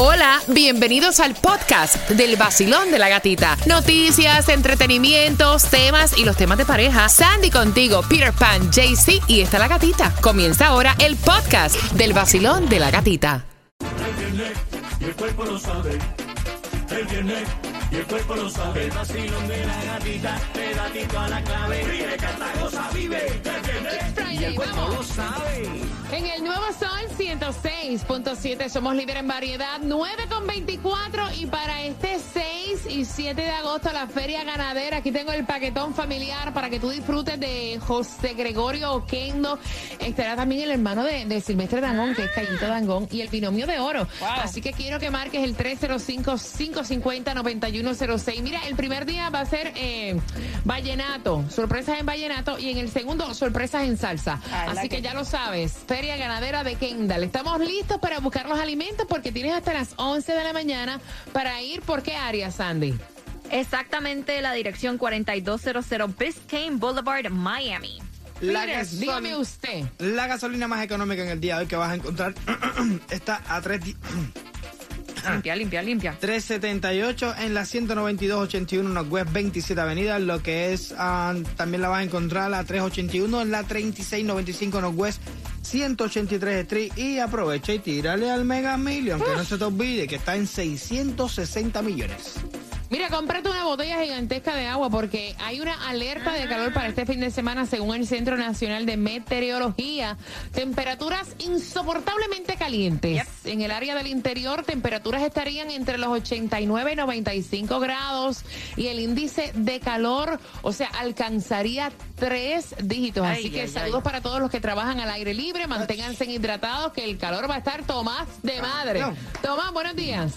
Hola, bienvenidos al podcast del vacilón de la gatita. Noticias, entretenimientos, temas y los temas de pareja. Sandy contigo, Peter Pan, JC y está la gatita. Comienza ahora el podcast del vacilón de la gatita. En el nuevo Sol 106.7 somos líderes en variedad, 9 con 24 y para este 6 y 7 de agosto la feria ganadera, aquí tengo el paquetón familiar para que tú disfrutes de José Gregorio Oquendo, estará también el hermano de, de Silvestre Dangón, que es Cayito Dangón, y el binomio de oro. Así que quiero que marques el 305-550-9106. Mira, el primer día va a ser eh, vallenato, sorpresas en vallenato, y en el segundo sorpresas en salsa. Así que ya lo sabes, Feria Ganadera de Kendall. Estamos listos para buscar los alimentos porque tienes hasta las 11 de la mañana para ir. ¿Por qué área, Sandy? Exactamente la dirección 4200 Biscayne Boulevard, Miami. La, gasol- dígame usted. la gasolina más económica en el día de hoy que vas a encontrar está a 3 di- Limpia, limpia, limpia. 378 en la 19281 Northwest 27 Avenida, lo que es ah, también la vas a encontrar a 381 en la 3695 Northwest 183 Street y aprovecha y tírale al Mega Million, que no se te olvide que está en 660 millones. Mira, cómprate una botella gigantesca de agua porque hay una alerta de calor para este fin de semana según el Centro Nacional de Meteorología. Temperaturas insoportablemente calientes. En el área del interior, temperaturas estarían entre los 89 y 95 grados y el índice de calor, o sea, alcanzaría tres dígitos. Ay, Así que ay, saludos ay. para todos los que trabajan al aire libre. Manténganse hidratados que el calor va a estar Tomás de madre. Tomás, buenos días.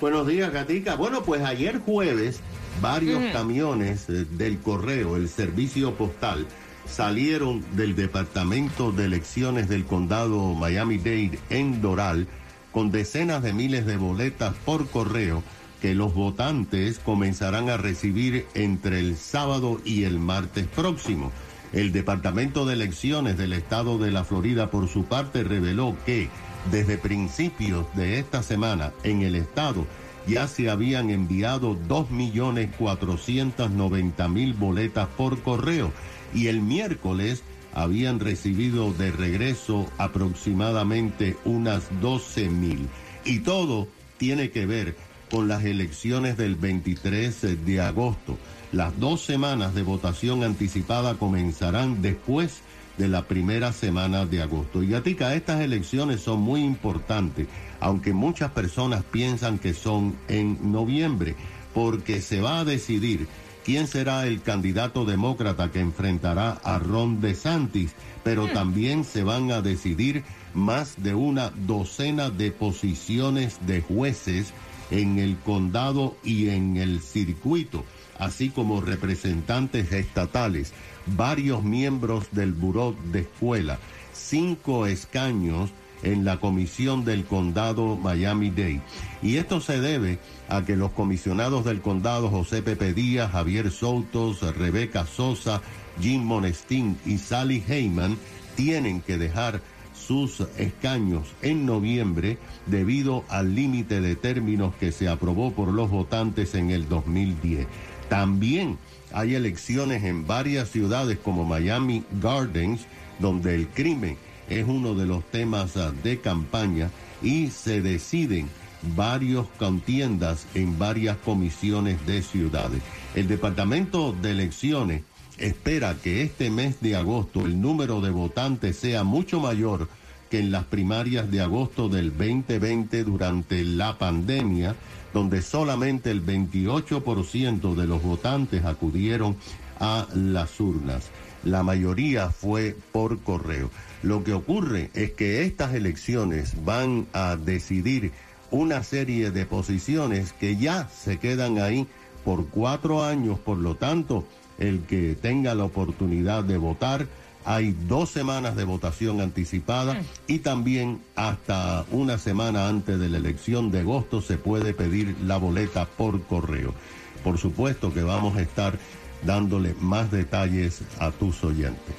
Buenos días, Gatica. Bueno, pues ayer jueves, varios camiones eh, del correo, el servicio postal, salieron del Departamento de Elecciones del Condado Miami-Dade en Doral con decenas de miles de boletas por correo que los votantes comenzarán a recibir entre el sábado y el martes próximo. El Departamento de Elecciones del Estado de la Florida, por su parte, reveló que desde principios de esta semana en el Estado ya se habían enviado 2.490.000 boletas por correo y el miércoles habían recibido de regreso aproximadamente unas 12.000. Y todo tiene que ver con las elecciones del 23 de agosto. Las dos semanas de votación anticipada comenzarán después de la primera semana de agosto. Y Gatica, estas elecciones son muy importantes, aunque muchas personas piensan que son en noviembre, porque se va a decidir quién será el candidato demócrata que enfrentará a Ron DeSantis, pero también se van a decidir más de una docena de posiciones de jueces en el condado y en el circuito, así como representantes estatales, varios miembros del Buró de Escuela, cinco escaños en la comisión del condado Miami-Dade. Y esto se debe a que los comisionados del condado José Pepe Díaz, Javier Soutos, Rebeca Sosa, Jim Monestín y Sally Heyman tienen que dejar sus escaños en noviembre debido al límite de términos que se aprobó por los votantes en el 2010. También hay elecciones en varias ciudades como Miami Gardens, donde el crimen es uno de los temas ah, de campaña y se deciden varios contiendas en varias comisiones de ciudades. El Departamento de Elecciones espera que este mes de agosto el número de votantes sea mucho mayor que en las primarias de agosto del 2020 durante la pandemia, donde solamente el 28% de los votantes acudieron a las urnas. La mayoría fue por correo. Lo que ocurre es que estas elecciones van a decidir una serie de posiciones que ya se quedan ahí por cuatro años, por lo tanto, el que tenga la oportunidad de votar, hay dos semanas de votación anticipada y también hasta una semana antes de la elección de agosto se puede pedir la boleta por correo. Por supuesto que vamos a estar dándole más detalles a tus oyentes.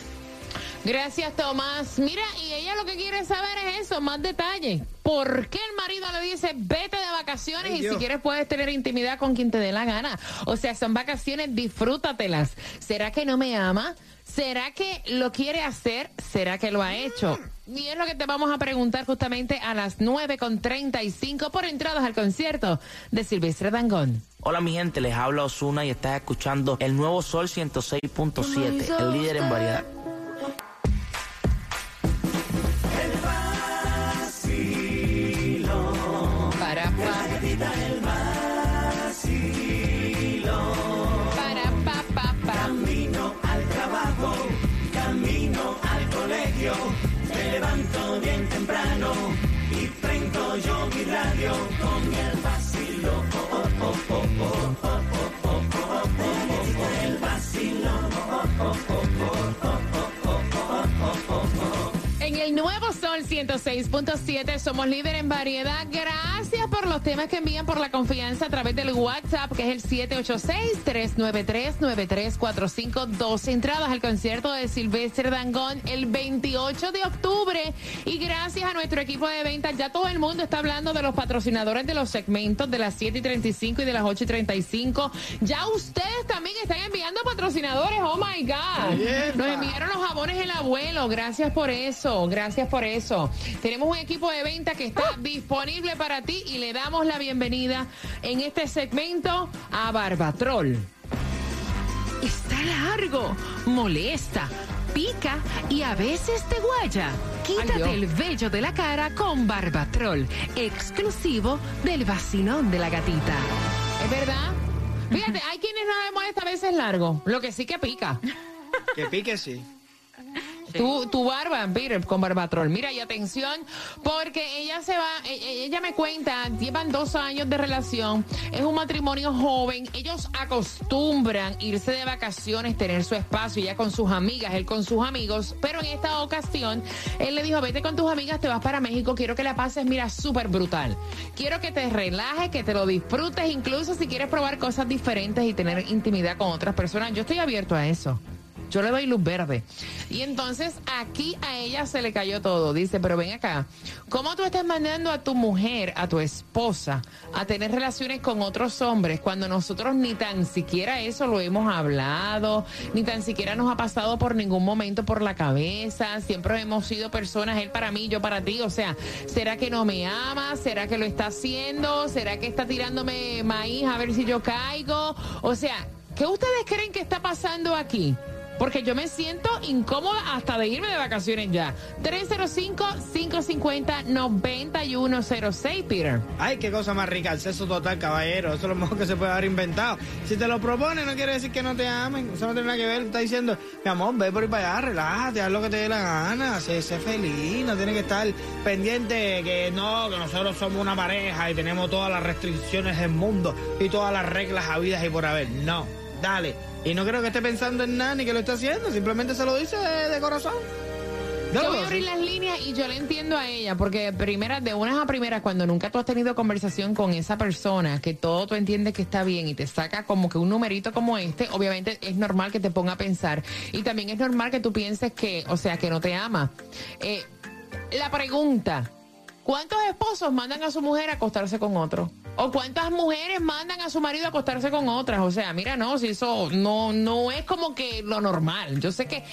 Gracias, Tomás. Mira, y ella lo que quiere saber es eso, más detalles. ¿Por qué el marido le dice vete de vacaciones Ay, y Dios. si quieres puedes tener intimidad con quien te dé la gana? O sea, son vacaciones, disfrútatelas. ¿Será que no me ama? ¿Será que lo quiere hacer? ¿Será que lo ha hecho? Y es lo que te vamos a preguntar justamente a las 9 con 35 por entradas al concierto de Silvestre Dangón. Hola mi gente, les habla Osuna y estás escuchando el nuevo Sol 106.7, el líder en variedad. Para, pa. Para, nuevo Sol 106.7 somos líder en variedad. Gracias por los temas que envían por la confianza a través del WhatsApp, que es el 786-393-9345. Dos entradas al concierto de Silvestre Dangón el 28 de octubre. Y gracias a nuestro equipo de ventas, ya todo el mundo está hablando de los patrocinadores de los segmentos de las 7 y 35 y de las 8 y 35. Ya ustedes también están enviando patrocinadores. Oh my God. Nos enviaron los jabones el abuelo. Gracias por eso. Gracias por eso. Tenemos un equipo de venta que está disponible para ti y le damos la bienvenida en este segmento a Barbatrol. Está largo, molesta, pica y a veces te guaya. Quítate el vello de la cara con Barbatrol, exclusivo del vacilón de la gatita. ¿Es verdad? Fíjate, hay quienes no les molesta a veces largo, lo que sí que pica. Que pique sí. Tu, tu barba, Peter, con Barbatrol. Mira, y atención, porque ella se va, e- e- ella me cuenta, llevan dos años de relación, es un matrimonio joven, ellos acostumbran irse de vacaciones, tener su espacio, ella con sus amigas, él con sus amigos, pero en esta ocasión, él le dijo, vete con tus amigas, te vas para México, quiero que la pases, mira, súper brutal. Quiero que te relajes, que te lo disfrutes, incluso si quieres probar cosas diferentes y tener intimidad con otras personas. Yo estoy abierto a eso. Yo le doy luz verde. Y entonces aquí a ella se le cayó todo. Dice, pero ven acá, ¿cómo tú estás mandando a tu mujer, a tu esposa, a tener relaciones con otros hombres cuando nosotros ni tan siquiera eso lo hemos hablado, ni tan siquiera nos ha pasado por ningún momento por la cabeza? Siempre hemos sido personas, él para mí, yo para ti. O sea, ¿será que no me ama? ¿Será que lo está haciendo? ¿Será que está tirándome maíz a ver si yo caigo? O sea, ¿qué ustedes creen que está pasando aquí? Porque yo me siento incómoda hasta de irme de vacaciones ya. 305-550-9106, Peter. Ay, qué cosa más rica, el sexo total, caballero. Eso es lo mejor que se puede haber inventado. Si te lo propone, no quiere decir que no te amen. Eso no tiene nada que ver. Está diciendo, mi amor, ve por ahí para allá, relájate, haz lo que te dé la gana, sé, feliz. No tiene que estar pendiente que no, que nosotros somos una pareja y tenemos todas las restricciones del mundo y todas las reglas habidas y por haber. No, dale. Y no creo que esté pensando en nada ni que lo esté haciendo. Simplemente se lo dice de, de corazón. Yo voy a abrir las líneas y yo le entiendo a ella, porque primera, de unas a primeras, cuando nunca tú has tenido conversación con esa persona, que todo tú entiendes que está bien y te saca como que un numerito como este, obviamente es normal que te ponga a pensar. Y también es normal que tú pienses que, o sea, que no te ama. Eh, la pregunta, ¿cuántos esposos mandan a su mujer a acostarse con otro? ¿O cuántas mujeres mandan a su marido a acostarse con otras? O sea, mira, no, si eso no, no es como que lo normal. Yo sé que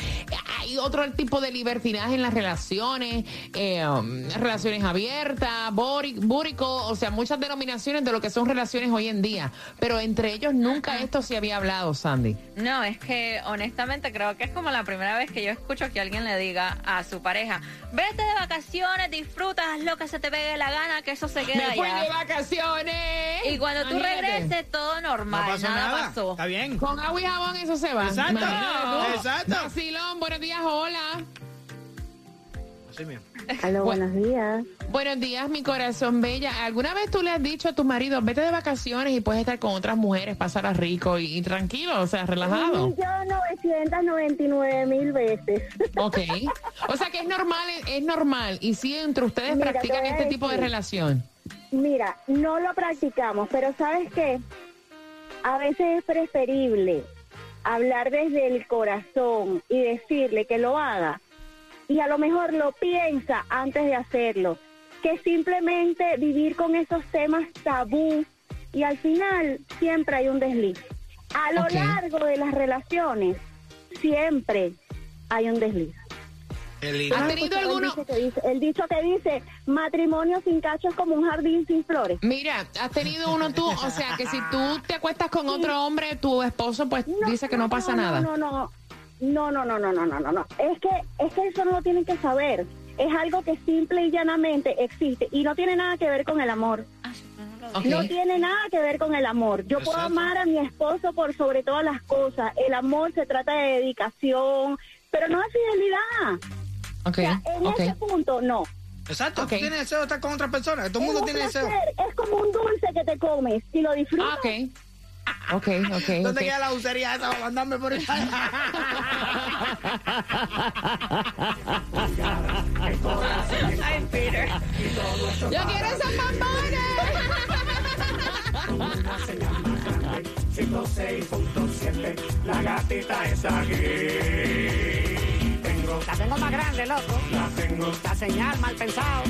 hay otro tipo de libertinaje en las relaciones, eh, um, relaciones abiertas, búrico, o sea, muchas denominaciones de lo que son relaciones hoy en día. Pero entre ellos nunca esto se había hablado, Sandy. No, es que honestamente creo que es como la primera vez que yo escucho que alguien le diga a su pareja, vete de vacaciones, disfruta, haz lo que se te pegue la gana, que eso se queda Me fui allá. de vacaciones. Y cuando tú Imagínate. regreses, todo No normal, pasó nada, nada. pasó. Está bien. Con agua y jabón eso se va. Exacto. Exacto. Vacilón, buenos días, hola. Así mismo. Aló, Bu- buenos días. Buenos días, mi corazón bella. ¿Alguna vez tú le has dicho a tu marido, vete de vacaciones y puedes estar con otras mujeres, pasarla rico y, y tranquilo, o sea, relajado? Un millón novecientos noventa y nueve mil veces. Ok. O sea que es normal, es normal. Y si entre ustedes Mira, practican este tipo de relación. Mira, no lo practicamos, pero ¿sabes qué? A veces es preferible hablar desde el corazón y decirle que lo haga y a lo mejor lo piensa antes de hacerlo, que simplemente vivir con esos temas tabú y al final siempre hay un desliz. A lo largo de las relaciones siempre hay un desliz. Qué lindo. ¿Has Ah, tenido alguno? El dicho, que dice, el dicho que dice, matrimonio sin cacho es como un jardín sin flores. Mira, has tenido uno tú, o sea, que si tú te acuestas con otro hombre, tu esposo pues dice que no pasa nada. No, no, no, no, no, no, no, no, no, no. Es que, es que eso no lo tienen que saber. Es algo que simple y llanamente existe y no tiene nada que ver con el amor. Ok. No tiene nada que ver con el amor. Yo puedo amar a mi esposo por sobre todas las cosas. El amor se trata de dedicación, pero no de fidelidad. Ok, O sea, en ok. ese punto, no. Exacto, Ok. tú tienes deseo de estar con otra persona. Todo el mundo tiene deseo. es como un dulce que te comes y lo disfrutas. Ah, ok. Ok, ok, ¿Dónde queda la usería esa para mandarme por allá? Ay, Peter. ¡Yo quiero esos bombones! 106.7, la gatita es aquí. Tengo, La tengo más grande, loco. la tengo, La señal, mal pensado.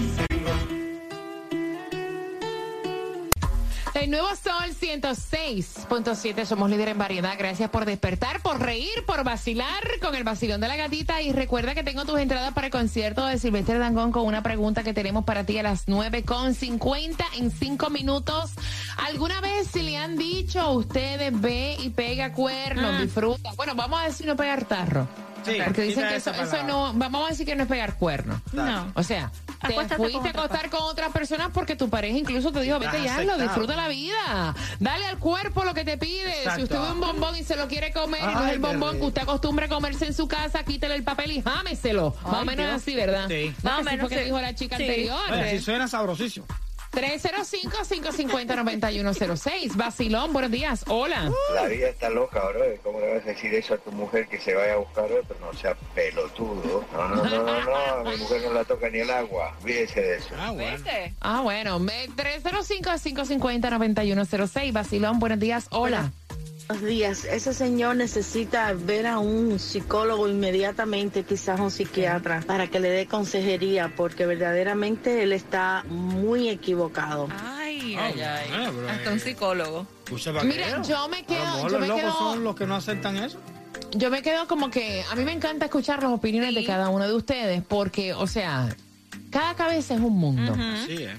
El nuevo Sol 106.7, somos líder en variedad. Gracias por despertar, por reír, por vacilar con el vacilón de la gatita. Y recuerda que tengo tus entradas para el concierto de Silvestre Dangón con una pregunta que tenemos para ti a las 9.50 en 5 minutos. ¿Alguna vez si le han dicho a ustedes ve y pega cuernos, disfruta? Bueno, vamos a decir no pegar tarro. Sí, Porque dicen que eso, eso no, vamos a decir que no es pegar cuernos. No. O sea, te Acuéstate con fuiste a otra acostar con otras personas porque tu pareja incluso te dijo, vete ya, lo disfruta la vida. Dale al cuerpo lo que te pide. Si usted ve un bombón y se lo quiere comer y no es el bombón que usted acostumbra a comerse en su casa, quítele el papel y jámeselo. Más o menos Dios. así, ¿verdad? Sí. No, Más o menos, fue que sí. dijo la chica Sí. anterior. Oye, si suena sabrosísimo. 305-550-9106. Vacilón, buenos días. Hola. La vida está loca, bro. ¿Cómo le vas a decir eso a tu mujer que se vaya a buscar otro? No sea pelotudo. No, no, no, no, no. A mi mujer no la toca ni el agua. Olvídese de eso. Ah, bueno. ¿Viste? Ah, bueno, me- 305-550-9106. Vacilón, buenos días. Hola. Buenos días. Ese señor necesita ver a un psicólogo inmediatamente, quizás un psiquiatra, para que le dé consejería, porque verdaderamente él está muy equivocado. Ay, Ah, ay, ay. bro, Hasta un psicólogo. Escucha, ¿para Mira, yo me A lo quedo, mejor yo los me locos quedo, son los que no aceptan eso. yo me quedo como que a mí me encanta escuchar las opiniones de cada uno de ustedes porque, o sea, cada cabeza es un mundo. Sí, eh.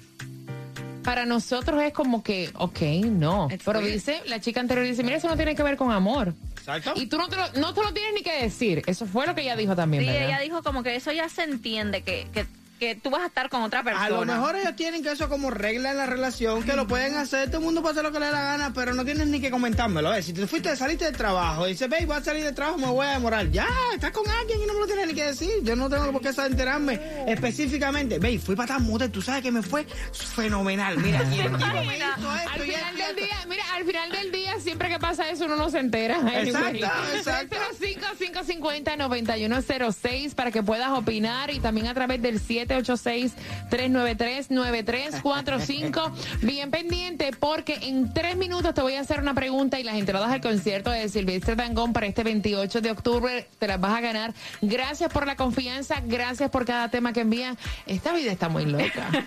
Para nosotros es como que, ok, no. It's Pero weird. dice, la chica anterior dice, mira, eso no tiene que ver con amor. Exacto. Y tú no te lo, no te lo tienes ni que decir. Eso fue lo que ella dijo también, Sí, ¿verdad? ella dijo como que eso ya se entiende, que, que, que tú vas a estar con otra persona. A lo mejor ellos tienen que eso como regla en la relación, que lo pueden hacer, todo el mundo puede hacer lo que le dé la gana, pero no tienes ni que comentármelo. A ver, si te fuiste, saliste del trabajo, y dices, babe, voy a salir del trabajo, me voy a demorar. Ya, estás con alguien y no me lo tienes ni que decir. Yo no tengo por qué saber enterarme específicamente. Babe, fui para tal motel, tú sabes que me fue fenomenal. Mira, y el tipo me hizo esto Al y final esto del día, mira, al final del día, siempre que pasa eso, uno no se entera. Exacto, exacto. 305-550-9106 para que puedas opinar y también a través del 786-393-9345. Bien pendiente porque en tres minutos te voy a hacer una pregunta y las entradas al concierto de Silvestre Dangón para este 28 de octubre te las vas a ganar. Gracias por la confianza, gracias por cada tema que envían. Esta vida está muy loca.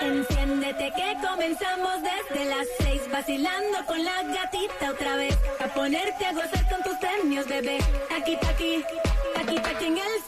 Enciéndete que comenzamos desde las seis vacilando con la gatita otra vez a ponerte a gozar con tus premios bebé aquí aquí aquí aquí en el